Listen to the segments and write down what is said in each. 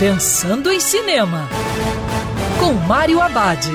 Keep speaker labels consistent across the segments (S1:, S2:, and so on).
S1: Pensando em Cinema, com Mário Abad.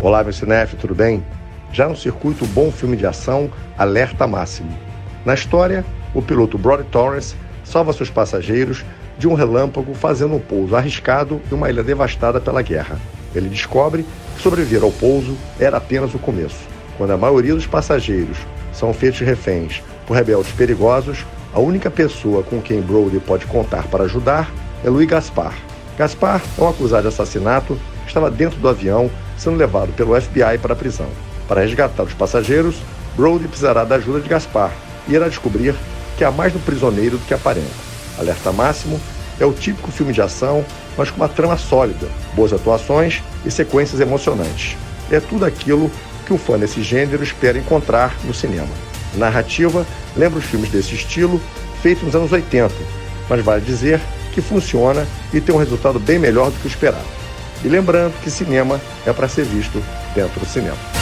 S2: Olá, meu cinef, tudo bem? Já no circuito Bom Filme de Ação, Alerta Máximo. Na história, o piloto Brody Torrance salva seus passageiros de um relâmpago fazendo um pouso arriscado em uma ilha devastada pela guerra. Ele descobre sobreviver ao pouso era apenas o começo. Quando a maioria dos passageiros são feitos reféns por rebeldes perigosos, a única pessoa com quem Brody pode contar para ajudar é Louis Gaspar. Gaspar é um acusado de assassinato estava dentro do avião sendo levado pelo FBI para a prisão. Para resgatar os passageiros, Brody precisará da ajuda de Gaspar e irá descobrir que há mais no prisioneiro do que aparenta. Alerta Máximo é o típico filme de ação, mas com uma trama sólida, boas atuações e sequências emocionantes. É tudo aquilo que o fã desse gênero espera encontrar no cinema. A narrativa lembra os filmes desse estilo, feitos nos anos 80, mas vale dizer que funciona e tem um resultado bem melhor do que o esperado. E lembrando que cinema é para ser visto dentro do cinema.